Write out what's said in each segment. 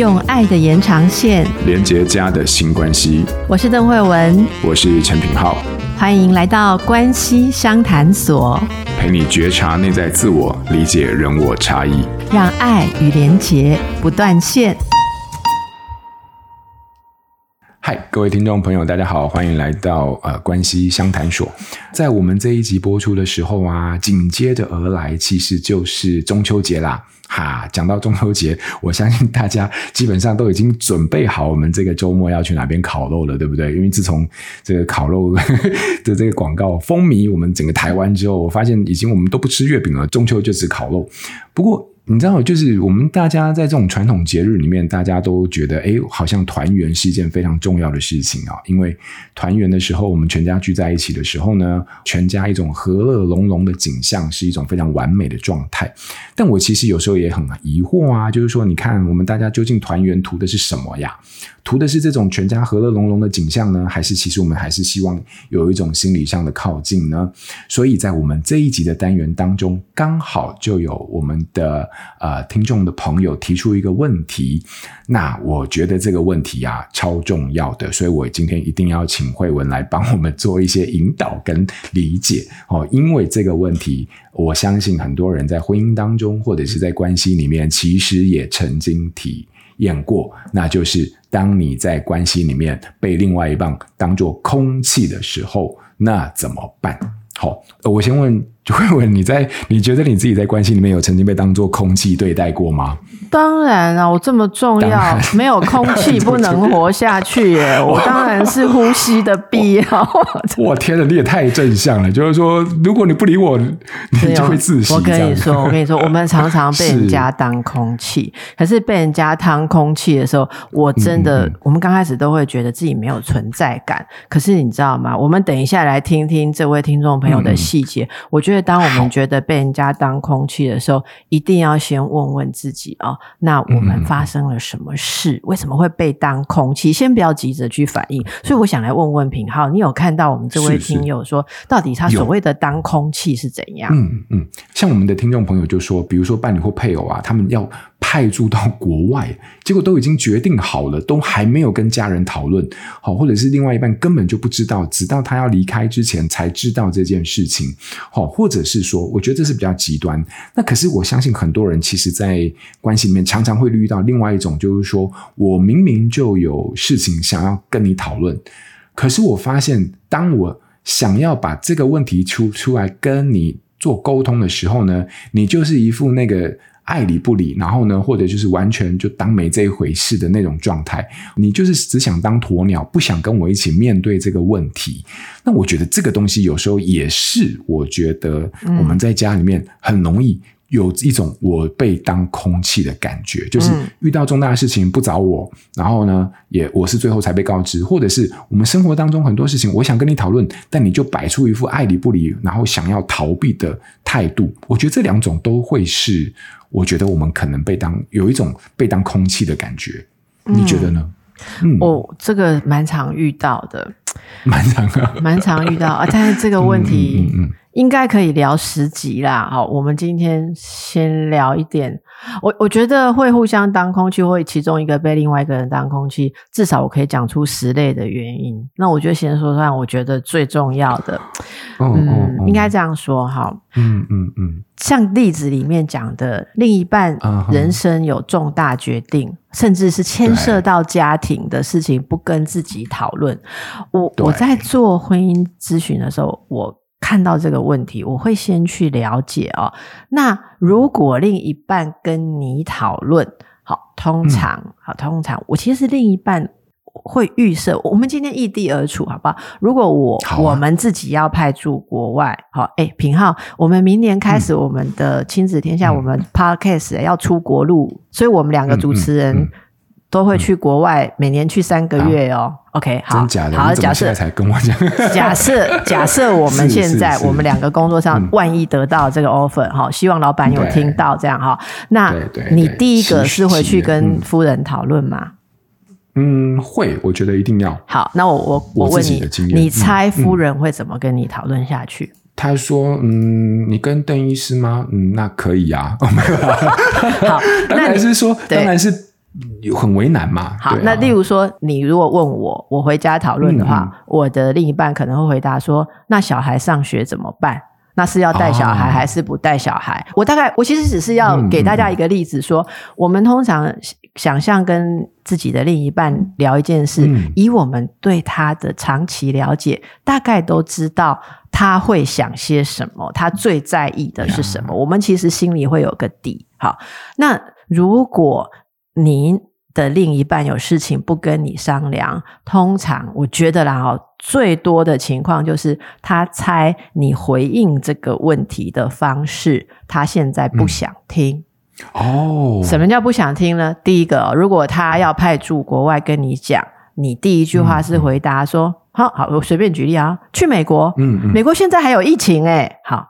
用爱的延长线连接家的新关系。我是邓慧文，我是陈品浩，欢迎来到关系商谈所，陪你觉察内在自我，理解人我差异，让爱与连结不断线。嗨，各位听众朋友，大家好，欢迎来到呃关系相谈所。在我们这一集播出的时候啊，紧接着而来，其实就是中秋节啦。哈，讲到中秋节，我相信大家基本上都已经准备好我们这个周末要去哪边烤肉了，对不对？因为自从这个烤肉 的这个广告风靡我们整个台湾之后，我发现已经我们都不吃月饼了，中秋就吃烤肉。不过，你知道，就是我们大家在这种传统节日里面，大家都觉得，哎，好像团圆是一件非常重要的事情啊。因为团圆的时候，我们全家聚在一起的时候呢，全家一种和乐融融的景象，是一种非常完美的状态。但我其实有时候也很疑惑啊，就是说，你看我们大家究竟团圆图的是什么呀？图的是这种全家和乐融融的景象呢，还是其实我们还是希望有一种心理上的靠近呢？所以在我们这一集的单元当中，刚好就有我们的。呃，听众的朋友提出一个问题，那我觉得这个问题啊超重要的，所以我今天一定要请慧文来帮我们做一些引导跟理解哦。因为这个问题，我相信很多人在婚姻当中或者是在关系里面，其实也曾经体验过，那就是当你在关系里面被另外一半当作空气的时候，那怎么办？好，我先问。就会问你在，你觉得你自己在关系里面有曾经被当做空气对待过吗？当然啊，我这么重要，没有空气不能活下去耶。我当然是呼吸的必要。我天哪，你也太正向了。就是说，如果你不理我，你就会窒息。我跟你说，我跟你说，我们常常被人家当空气，可是被人家当空气的时候，我真的，嗯、我们刚开始都会觉得自己没有存在感。可是你知道吗？我们等一下来听听这位听众朋友的细节，嗯、我觉得。当我们觉得被人家当空气的时候，一定要先问问自己啊、哦，那我们发生了什么事？嗯、为什么会被当空气？先不要急着去反应。所以我想来问问品浩，你有看到我们这位听友说，是是到底他所谓的当空气是怎样？嗯嗯，像我们的听众朋友就说，比如说伴侣或配偶啊，他们要。派驻到国外，结果都已经决定好了，都还没有跟家人讨论好，或者是另外一半根本就不知道，直到他要离开之前才知道这件事情，好，或者是说，我觉得这是比较极端。那可是我相信很多人其实，在关系里面常常会遇到另外一种，就是说我明明就有事情想要跟你讨论，可是我发现，当我想要把这个问题出出来跟你做沟通的时候呢，你就是一副那个。爱理不理，然后呢，或者就是完全就当没这一回事的那种状态，你就是只想当鸵鸟，不想跟我一起面对这个问题。那我觉得这个东西有时候也是，我觉得我们在家里面很容易。有一种我被当空气的感觉，就是遇到重大的事情不找我，嗯、然后呢，也我是最后才被告知，或者是我们生活当中很多事情，我想跟你讨论，但你就摆出一副爱理不理，然后想要逃避的态度。我觉得这两种都会是，我觉得我们可能被当有一种被当空气的感觉，你觉得呢？嗯，哦，这个蛮常遇到的，蛮常啊，蛮常遇到啊，但是这个问题，应该可以聊十集啦，好，我们今天先聊一点。我我觉得会互相当空气，或其中一个被另外一个人当空气，至少我可以讲出十类的原因。那我就先说说，我觉得最重要的，哦、嗯，哦哦、应该这样说哈，嗯嗯嗯，像例子里面讲的，另一半人生有重大决定，嗯、甚至是牵涉到家庭的事情，不跟自己讨论。我我在做婚姻咨询的时候，我。看到这个问题，我会先去了解哦。那如果另一半跟你讨论，好，通常，嗯、好，通常，我其实另一半会预设，我们今天异地而处，好不好？如果我、啊、我们自己要派驻国外，好，哎，平浩，我们明年开始我们的亲子天下，嗯、我们 Podcast 要出国录，嗯、所以我们两个主持人。都会去国外，嗯、每年去三个月哦。好 OK，好，真假的？好，假设才跟我讲。假设假设我们现在我们两个工作上万一得到这个 offer 哈、嗯，希望老板有听到这样哈。那你第一个是回去跟夫人讨论吗？嗯，会，我觉得一定要。好，那我我我问你，你猜夫人会怎么跟你讨论下去？他说：“嗯，你跟邓医师吗？嗯，那可以呀、啊。哦”没有好，当然是说，当然是。有很为难嘛？好，啊、那例如说，你如果问我，我回家讨论的话，我的另一半可能会回答说：“那小孩上学怎么办？那是要带小孩还是不带小孩？”哦、我大概，我其实只是要给大家一个例子说，说、嗯嗯、我们通常想象跟自己的另一半聊一件事，嗯、以我们对他的长期了解，大概都知道他会想些什么，他最在意的是什么，嗯、我们其实心里会有个底。好，那如果您的另一半有事情不跟你商量，通常我觉得啦哦，最多的情况就是他猜你回应这个问题的方式，他现在不想听。哦，什么叫不想听呢？第一个，如果他要派驻国外跟你讲，你第一句话是回答说：“好好，我随便举例啊，去美国，嗯，美国现在还有疫情诶，好。”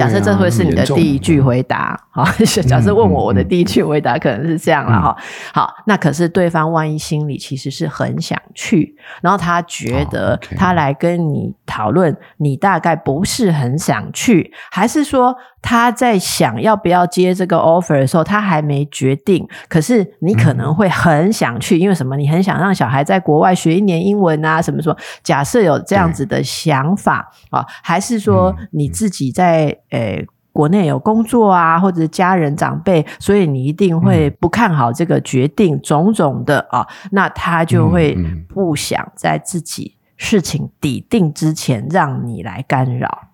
假设这会是你的第一句回答，好，假设问我，我的第一句回答可能是这样了哈。好，那可是对方万一心里其实是很想去，然后他觉得他来跟你讨论，你大概不是很想去，还是说他在想要不要接这个 offer 的时候，他还没决定，可是你可能会很想去，因为什么？你很想让小孩在国外学一年英文啊，什么什么？假设有这样子的想法啊，还是说你自己在。诶，国内有工作啊，或者家人长辈，所以你一定会不看好这个决定，嗯、种种的啊，那他就会不想在自己事情底定之前让你来干扰。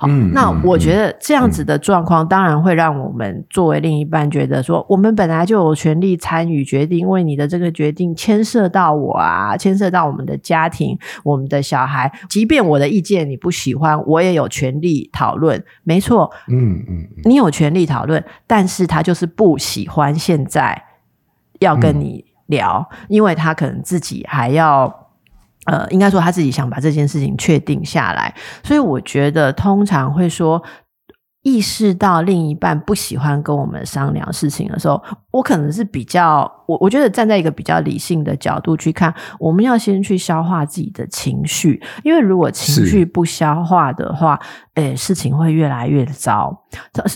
好，嗯、那我觉得这样子的状况，当然会让我们作为另一半觉得说，我们本来就有权利参与决定，因为你的这个决定牵涉到我啊，牵涉到我们的家庭、我们的小孩，即便我的意见你不喜欢，我也有权利讨论。没错，嗯嗯，你有权利讨论，但是他就是不喜欢现在要跟你聊，嗯、因为他可能自己还要。呃，应该说他自己想把这件事情确定下来，所以我觉得通常会说，意识到另一半不喜欢跟我们商量事情的时候，我可能是比较，我我觉得站在一个比较理性的角度去看，我们要先去消化自己的情绪，因为如果情绪不消化的话，是诶，事情会越来越糟。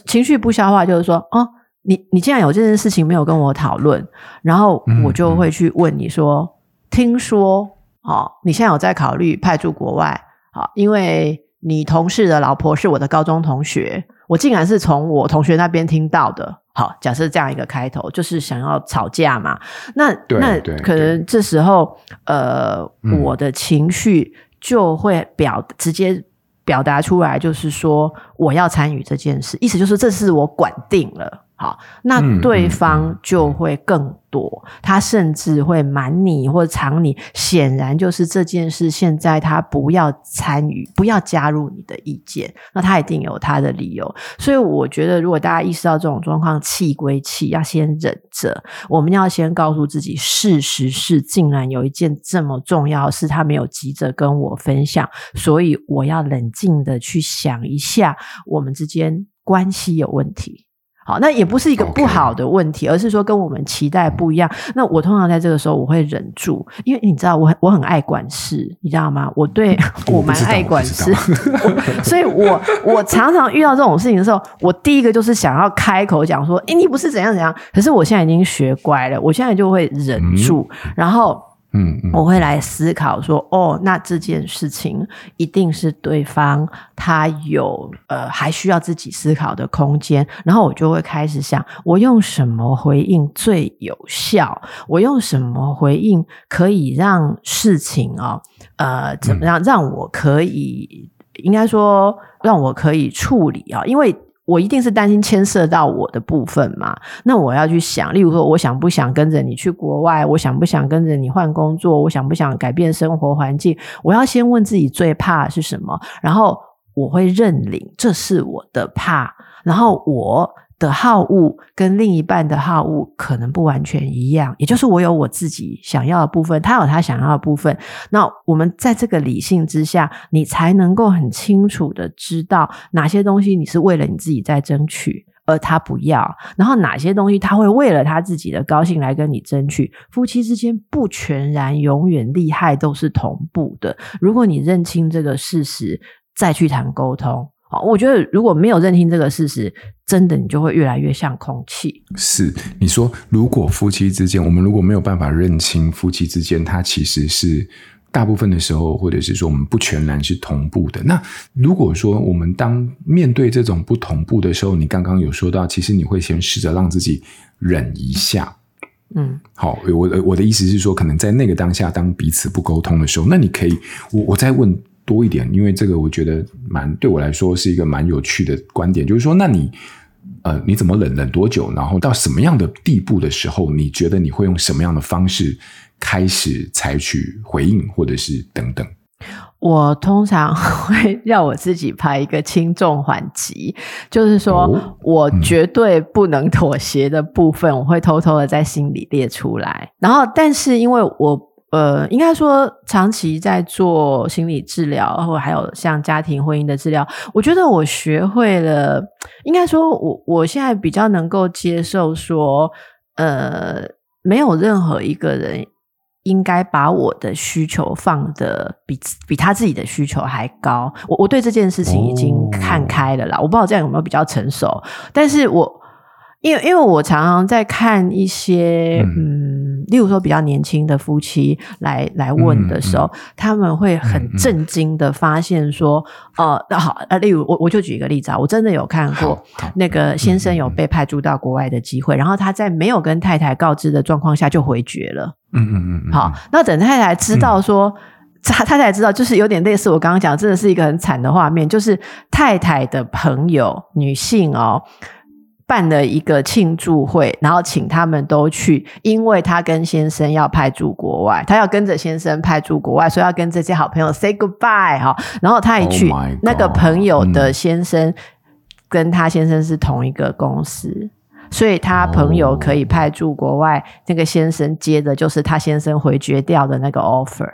情绪不消化就是说，哦，你你既然有这件事情没有跟我讨论，然后我就会去问你说，嗯嗯听说。好，你现在有在考虑派驻国外？好，因为你同事的老婆是我的高中同学，我竟然是从我同学那边听到的。好，假设这样一个开头，就是想要吵架嘛？那那可能这时候，呃，我的情绪就会表直接表达出来，就是说我要参与这件事，意思就是这是我管定了。好，那对方就会更多，嗯嗯嗯、他甚至会瞒你或藏你，显然就是这件事现在他不要参与，不要加入你的意见，那他一定有他的理由。所以我觉得，如果大家意识到这种状况，气归气，要先忍着。我们要先告诉自己，事实是，竟然有一件这么重要的事，他没有急着跟我分享，所以我要冷静的去想一下，我们之间关系有问题。好，那也不是一个不好的问题.而是说跟我们期待不一样。那我通常在这个时候我会忍住，因为你知道我很我很爱管事，你知道吗？我对 我蛮爱管事，所以我我常常遇到这种事情的时候，我第一个就是想要开口讲说，诶，你不是怎样怎样。可是我现在已经学乖了，我现在就会忍住，嗯、然后。嗯，我会来思考说，哦，那这件事情一定是对方他有呃还需要自己思考的空间，然后我就会开始想，我用什么回应最有效？我用什么回应可以让事情哦，呃，怎么样让我可以，应该说让我可以处理啊，因为。我一定是担心牵涉到我的部分嘛？那我要去想，例如说，我想不想跟着你去国外？我想不想跟着你换工作？我想不想改变生活环境？我要先问自己最怕是什么，然后我会认领这是我的怕，然后我。的好恶跟另一半的好恶可能不完全一样，也就是我有我自己想要的部分，他有他想要的部分。那我们在这个理性之下，你才能够很清楚的知道哪些东西你是为了你自己在争取，而他不要；然后哪些东西他会为了他自己的高兴来跟你争取。夫妻之间不全然永远利害都是同步的。如果你认清这个事实，再去谈沟通。好，我觉得如果没有认清这个事实，真的你就会越来越像空气。是你说，如果夫妻之间，我们如果没有办法认清夫妻之间，它其实是大部分的时候，或者是说我们不全然是同步的。那如果说我们当面对这种不同步的时候，你刚刚有说到，其实你会先试着让自己忍一下。嗯，好，我我的意思是说，可能在那个当下，当彼此不沟通的时候，那你可以，我我再问多一点，因为这个我觉得蛮对我来说是一个蛮有趣的观点，就是说，那你呃，你怎么忍忍多久？然后到什么样的地步的时候，你觉得你会用什么样的方式开始采取回应，或者是等等？我通常会让我自己排一个轻重缓急，就是说、哦、我绝对不能妥协的部分，嗯、我会偷偷的在心里列出来。然后，但是因为我呃，应该说长期在做心理治疗，或还有像家庭婚姻的治疗，我觉得我学会了，应该说我我现在比较能够接受说，呃，没有任何一个人。应该把我的需求放的比比他自己的需求还高。我我对这件事情已经看开了啦。我不知道这样有没有比较成熟，但是我因为因为我常常在看一些嗯，嗯，例如说比较年轻的夫妻来来问的时候，嗯嗯、他们会很震惊的发现说，呃，那好，呃，例如我我就举一个例子啊，我真的有看过那个先生有被派驻到国外的机会，然后他在没有跟太太告知的状况下就回绝了。嗯嗯嗯，好，那等太太知道说，他、嗯、太太知道，就是有点类似我刚刚讲，真的是一个很惨的画面，就是太太的朋友女性哦，办了一个庆祝会，然后请他们都去，因为他跟先生要派驻国外，他要跟着先生派驻国外，所以要跟这些好朋友 say goodbye 哈，然后他一去，oh、那个朋友的先生跟他先生是同一个公司。嗯所以他朋友可以派驻国外，那个先生接的就是他先生回绝掉的那个 offer。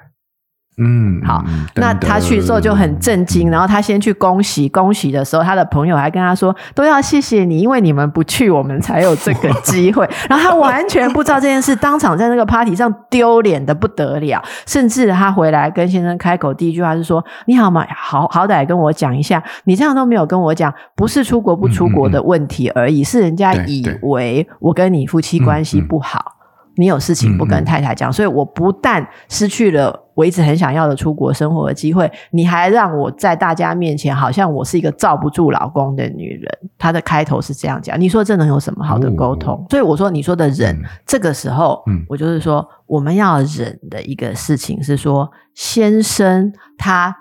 嗯，好，那他去的时候就很震惊，然后他先去恭喜恭喜的时候，他的朋友还跟他说：“都要谢谢你，因为你们不去，我们才有这个 机会。”然后他完全不知道这件事，当场在那个 party 上丢脸的不得了，甚至他回来跟先生开口第一句话是说：“你好吗？好好歹跟我讲一下，你这样都没有跟我讲，不是出国不出国的问题而已，是人家以为我跟你夫妻关系不好。”你有事情不跟太太讲，嗯嗯，所以我不但失去了我一直很想要的出国生活的机会，你还让我在大家面前好像我是一个罩不住老公的女人。她的开头是这样讲，你说这能有什么好的沟通？哦、所以我说你说的忍，嗯、这个时候，嗯、我就是说我们要忍的一个事情是说，先生他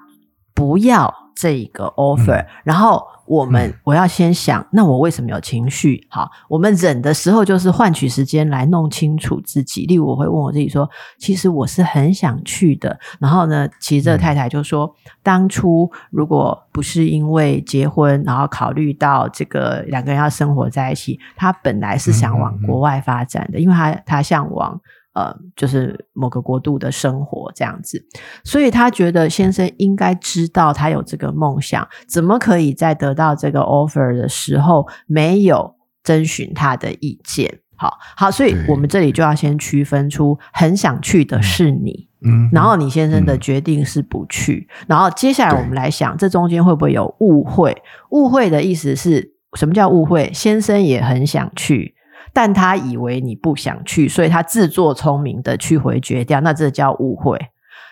不要这个 offer，、嗯、然后。我们我要先想，那我为什么有情绪？好，我们忍的时候就是换取时间来弄清楚自己。例如，我会问我自己说：“其实我是很想去的。”然后呢，其实这个太太就说：“当初如果不是因为结婚，然后考虑到这个两个人要生活在一起，她本来是想往国外发展的，因为她她向往。”呃，就是某个国度的生活这样子，所以他觉得先生应该知道他有这个梦想，怎么可以在得到这个 offer 的时候没有征询他的意见？好好，所以我们这里就要先区分出很想去的是你，嗯，然后你先生的决定是不去，嗯，然后接下来我们来想，这中间会不会有误会？误会的意思是什么叫误会？先生也很想去。但他以为你不想去，所以他自作聪明的去回绝掉，那这叫误会。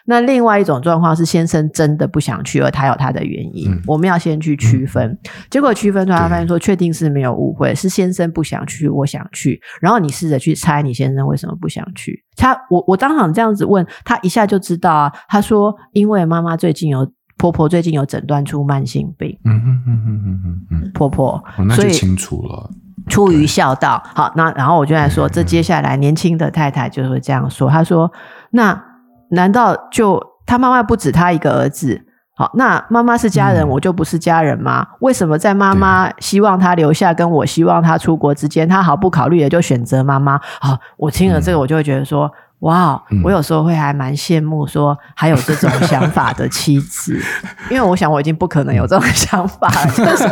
那另外一种状况是先生真的不想去，而他有他的原因。嗯、我们要先去区分，嗯、结果区分出来，他发现说确定是没有误会，是先生不想去，我想去。然后你试着去猜你先生为什么不想去。他我我当场这样子问他，一下就知道啊。他说因为妈妈最近有婆婆最近有诊断出慢性病。嗯嗯嗯嗯嗯嗯婆婆，哦、那就清楚了。出于孝道，好，那然后我就在说，这接下来年轻的太太就会这样说，她说：“那难道就她妈妈不止她一个儿子？好，那妈妈是家人，嗯、我就不是家人吗？为什么在妈妈希望他留下，跟我希望他出国之间，他毫不考虑的就选择妈妈？好，我听了这个，我就会觉得说，哇，我有时候会还蛮羡慕说还有这种想法的妻子，因为我想我已经不可能有这种想法了。就是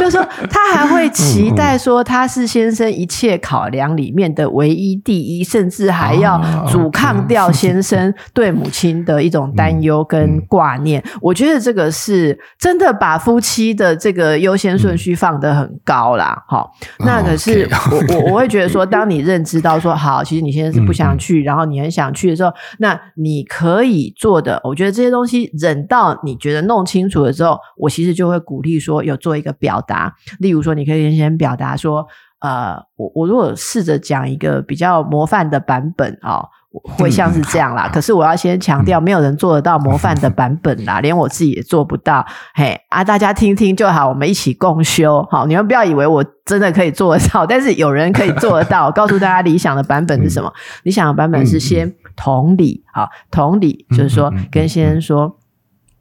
就是说，他还会期待说他是先生一切考量里面的唯一第一，甚至还要阻抗掉先生对母亲的一种担忧跟挂念。我觉得这个是真的把夫妻的这个优先顺序放得很高啦。好，那可是我我我会觉得说，当你认知到说好，其实你现在是不想。去，然后你很想去的时候，那你可以做的，我觉得这些东西忍到你觉得弄清楚了之后，我其实就会鼓励说有做一个表达，例如说你可以先表达说，呃，我我如果试着讲一个比较模范的版本啊。哦会像是这样啦，可是我要先强调，没有人做得到模范的版本啦，连我自己也做不到。嘿啊，大家听听就好，我们一起共修。好，你们不要以为我真的可以做得到，但是有人可以做得到。告诉大家，理想的版本是什么？理想的版本是先同理，好，同理就是说，跟先生说，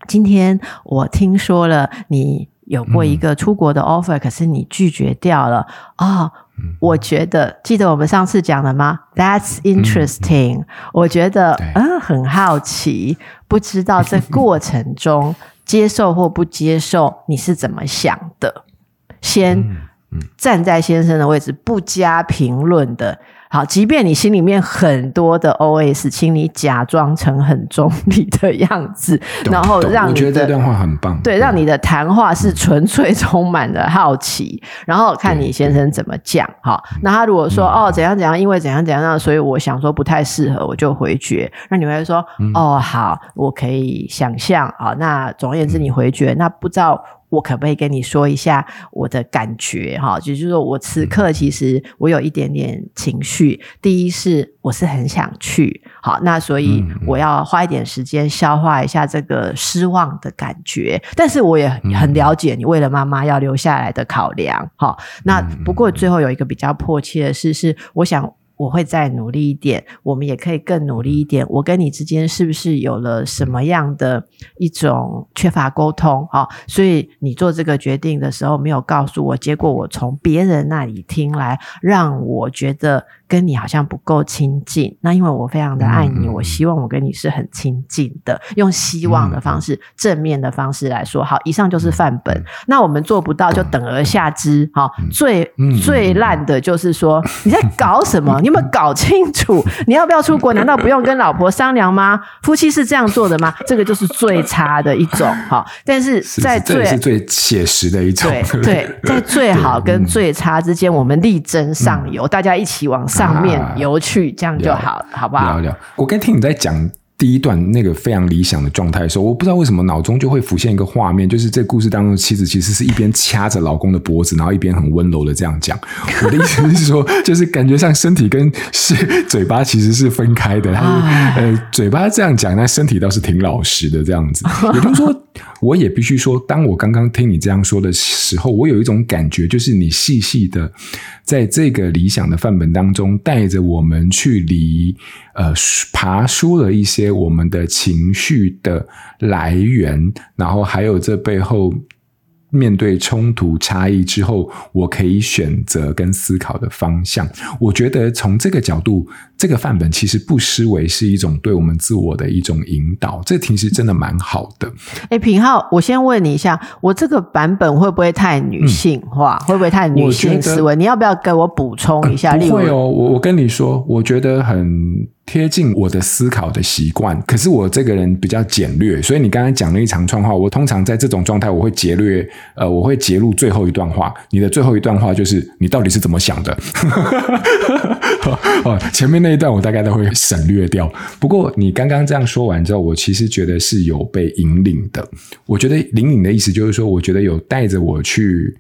今天我听说了你有过一个出国的 offer，可是你拒绝掉了啊。哦我觉得，记得我们上次讲的吗？That's interesting。我觉得，嗯，很好奇，不知道这 过程中接受或不接受，你是怎么想的？先站在先生的位置，不加评论的。好，即便你心里面很多的 OS，请你假装成很中立的样子，然后让你觉得这段话很棒，对，让你的谈话是纯粹充满了好奇，然后看你先生怎么讲。好，那他如果说哦怎样怎样，因为怎样怎样，所以我想说不太适合，我就回绝。那你会说哦好，我可以想象。好，那总而言之你回绝，那不知道。我可不可以跟你说一下我的感觉？哈，就是说我此刻其实我有一点点情绪。第一是我是很想去，好，那所以我要花一点时间消化一下这个失望的感觉。但是我也很了解你为了妈妈要留下来的考量。哈，那不过最后有一个比较迫切的事是，我想。我会再努力一点，我们也可以更努力一点。我跟你之间是不是有了什么样的一种缺乏沟通？好，所以你做这个决定的时候没有告诉我，结果我从别人那里听来，让我觉得。跟你好像不够亲近，那因为我非常的爱你，嗯、我希望我跟你是很亲近的，用希望的方式、嗯、正面的方式来说。好，以上就是范本。嗯、那我们做不到，就等而下之。好、嗯，最、嗯、最烂的就是说 你在搞什么？你有没有搞清楚？你要不要出国？难道不用跟老婆商量吗？夫妻是这样做的吗？这个就是最差的一种。哈，但是在最是，是最写实的一种。对对，在最好跟最差之间，我们力争上游，嗯、大家一起往上。上面游去，这样就好了，好不好？聊聊。我刚听你在讲。第一段那个非常理想的状态的时候，我不知道为什么脑中就会浮现一个画面，就是这故事当中妻子其实是一边掐着老公的脖子，然后一边很温柔的这样讲。我的意思是说，就是感觉上身体跟是嘴巴其实是分开的。他呃，嘴巴这样讲，那身体倒是挺老实的这样子。也就是说，我也必须说，当我刚刚听你这样说的时候，我有一种感觉，就是你细细的在这个理想的范本当中，带着我们去离呃爬梳了一些。我们的情绪的来源，然后还有这背后面对冲突差异之后，我可以选择跟思考的方向。我觉得从这个角度，这个范本其实不失为是一种对我们自我的一种引导。这其实真的蛮好的。哎，品浩，我先问你一下，我这个版本会不会太女性化？嗯、会不会太女性思维？你要不要给我补充一下？呃、不会哦，我我跟你说，我觉得很。贴近我的思考的习惯，可是我这个人比较简略，所以你刚才讲了一长串话，我通常在这种状态，我会截略，呃，我会截录最后一段话。你的最后一段话就是你到底是怎么想的？哦，前面那一段我大概都会省略掉。不过你刚刚这样说完之后，我其实觉得是有被引领的。我觉得引领的意思就是说，我觉得有带着我去。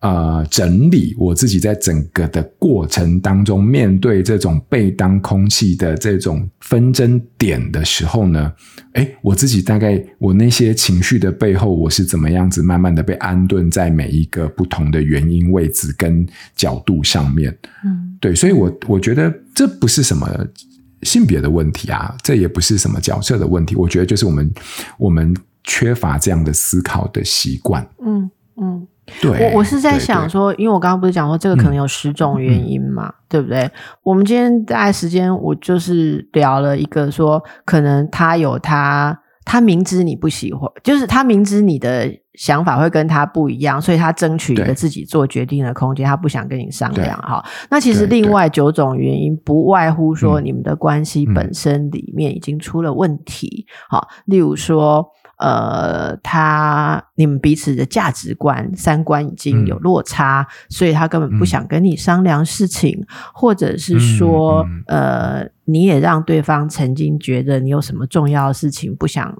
呃，整理我自己在整个的过程当中，面对这种被当空气的这种纷争点的时候呢，诶，我自己大概我那些情绪的背后，我是怎么样子慢慢的被安顿在每一个不同的原因位置跟角度上面。嗯，对，所以我我觉得这不是什么性别的问题啊，这也不是什么角色的问题，我觉得就是我们我们缺乏这样的思考的习惯。嗯嗯。对，我我是在想说，因为我刚刚不是讲说这个可能有十种原因嘛，嗯、对不对？我们今天大概时间，我就是聊了一个说，可能他有他，他明知你不喜欢，就是他明知你的想法会跟他不一样，所以他争取一个自己做决定的空间，他不想跟你商量哈。那其实另外九种原因，不外乎说你们的关系本身里面已经出了问题，好、嗯，例如说。呃，他你们彼此的价值观、三观已经有落差，嗯、所以他根本不想跟你商量事情，嗯、或者是说，呃，你也让对方曾经觉得你有什么重要的事情不想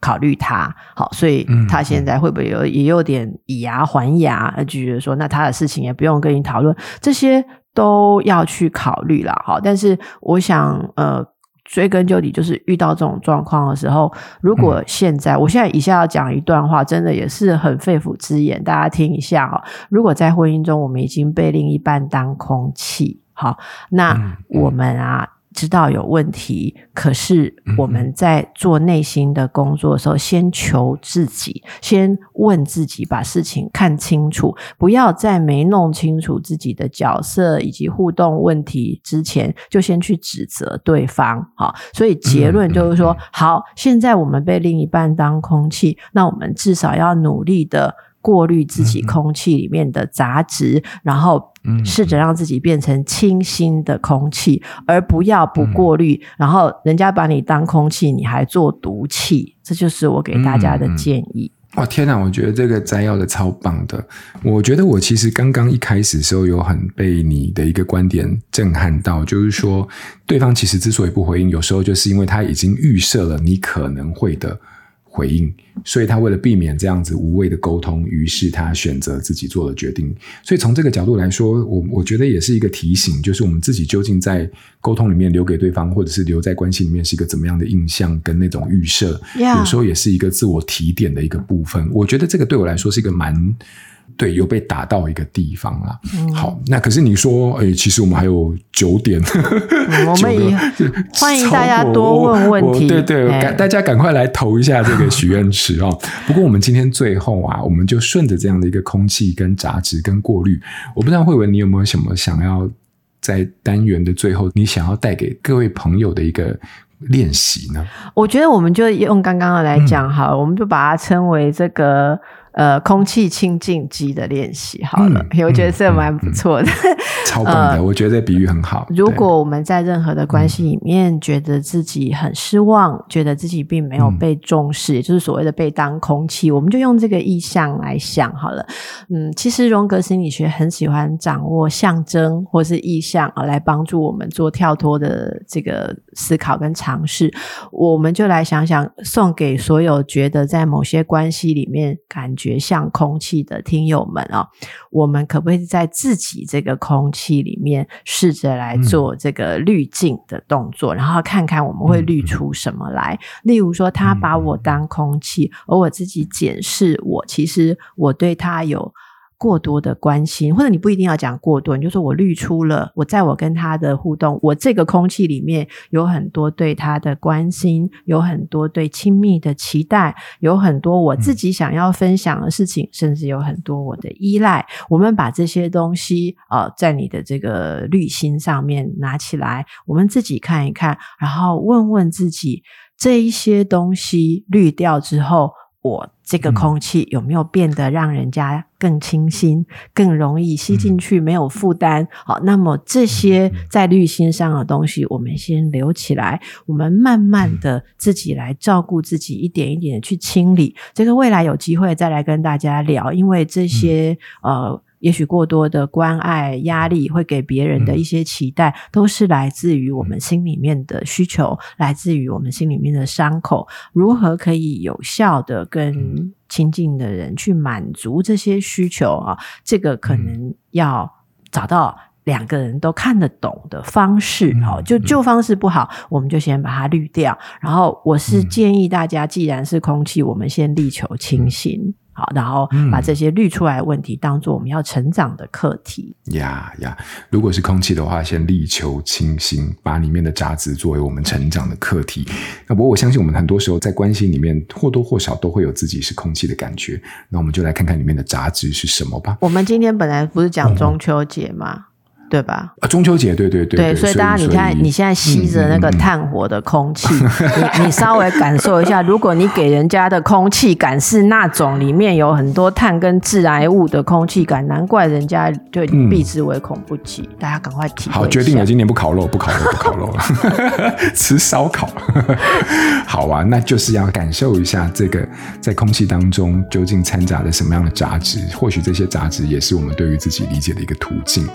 考虑他，好，所以他现在会不会有也有点以牙还牙，就觉得说，那他的事情也不用跟你讨论，这些都要去考虑了，好，但是我想，呃。追根究底，就是遇到这种状况的时候，如果现在，嗯、我现在以下要讲一段话，真的也是很肺腑之言，大家听一下哈。如果在婚姻中，我们已经被另一半当空气，好，那我们啊。嗯嗯知道有问题，可是我们在做内心的工作的时候，先求自己，先问自己，把事情看清楚，不要在没弄清楚自己的角色以及互动问题之前，就先去指责对方。好，所以结论就是说，好，现在我们被另一半当空气，那我们至少要努力的。过滤自己空气里面的杂质，嗯、然后试着让自己变成清新的空气，嗯、而不要不过滤，嗯、然后人家把你当空气，你还做毒气，这就是我给大家的建议。哇、天哪！我觉得这个摘要的超棒的。我觉得我其实刚刚一开始的时候有很被你的一个观点震撼到，就是说对方其实之所以不回应，有时候就是因为他已经预设了你可能会的。回应，所以他为了避免这样子无谓的沟通，于是他选择自己做了决定。所以从这个角度来说，我我觉得也是一个提醒，就是我们自己究竟在沟通里面留给对方，或者是留在关系里面是一个怎么样的印象跟那种预设.有时候也是一个自我提点的一个部分。我觉得这个对我来说是一个蛮。对，有被打到一个地方了。嗯、好，那可是你说，哎，其实我们还有九点，嗯、我们也欢迎大家多问问题。对对，赶、哎、大家赶快来投一下这个许愿池哦。不过我们今天最后啊，我们就顺着这样的一个空气跟杂质跟过滤。我不知道慧文你有没有什么想要在单元的最后，你想要带给各位朋友的一个练习呢？我觉得我们就用刚刚的来讲好了，嗯、我们就把它称为这个。呃，空气清净机的练习好了，嗯、我觉得这蛮不错的，嗯嗯、超 棒的，呃、我觉得这比喻很好。如果我们在任何的关系里面觉得自己很失望，嗯、觉得自己并没有被重视，就是所谓的被当空气，我们就用这个意象来想好了。嗯，其实荣格心理学很喜欢掌握象征或是意象啊，来帮助我们做跳脱的这个思考跟尝试。我们就来想想，送给所有觉得在某些关系里面感觉。觉像空气的听友们啊、哦，我们可不可以在自己这个空气里面试着来做这个滤镜的动作，嗯、然后看看我们会滤出什么来？嗯、例如说，他把我当空气，嗯、而我自己检视我，其实我对他有。过多的关心，或者你不一定要讲过多，你就说我滤出了，我在我跟他的互动，我这个空气里面有很多对他的关心，有很多对亲密的期待，有很多我自己想要分享的事情，嗯、甚至有很多我的依赖。我们把这些东西啊、呃，在你的这个滤芯上面拿起来，我们自己看一看，然后问问自己，这一些东西滤掉之后。我这个空气有没有变得让人家更清新、更容易吸进去，没有负担？好，那么这些在滤芯上的东西，我们先留起来，我们慢慢的自己来照顾自己，一点一点的去清理。这个未来有机会再来跟大家聊，因为这些呃。也许过多的关爱、压力，会给别人的一些期待，嗯、都是来自于我们心里面的需求，嗯、来自于我们心里面的伤口。如何可以有效的跟亲近的人去满足这些需求啊？这个可能要找到两个人都看得懂的方式。哦、嗯，就旧方式不好，我们就先把它滤掉。然后，我是建议大家，既然是空气，我们先力求清新。好，然后把这些滤出来的问题当做我们要成长的课题。呀呀，如果是空气的话，先力求清新，把里面的杂质作为我们成长的课题。那不过我相信，我们很多时候在关系里面或多或少都会有自己是空气的感觉。那我们就来看看里面的杂质是什么吧。我们今天本来不是讲中秋节吗？嗯对吧？啊，中秋节，对对对对，所以大家你看，你现在吸着那个炭火的空气，嗯嗯、你你稍微感受一下，如果你给人家的空气感是那种里面有很多碳跟致癌物的空气感，难怪人家对你避之唯恐不及。嗯、大家赶快体会。好，决定了，今年不烤肉，不烤肉，不烤肉了，吃烧烤。好啊，那就是要感受一下这个在空气当中究竟掺杂着什么样的杂质，或许这些杂质也是我们对于自己理解的一个途径。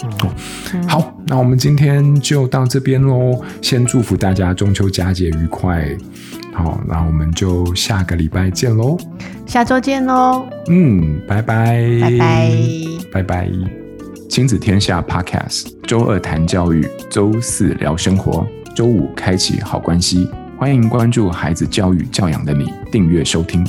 嗯好，那我们今天就到这边喽。先祝福大家中秋佳节愉快。好，那我们就下个礼拜见喽。下周见喽。嗯，拜拜。拜拜。拜拜。亲子天下 Podcast，周二谈教育，周四聊生活，周五开启好关系。欢迎关注孩子教育教养的你，订阅收听。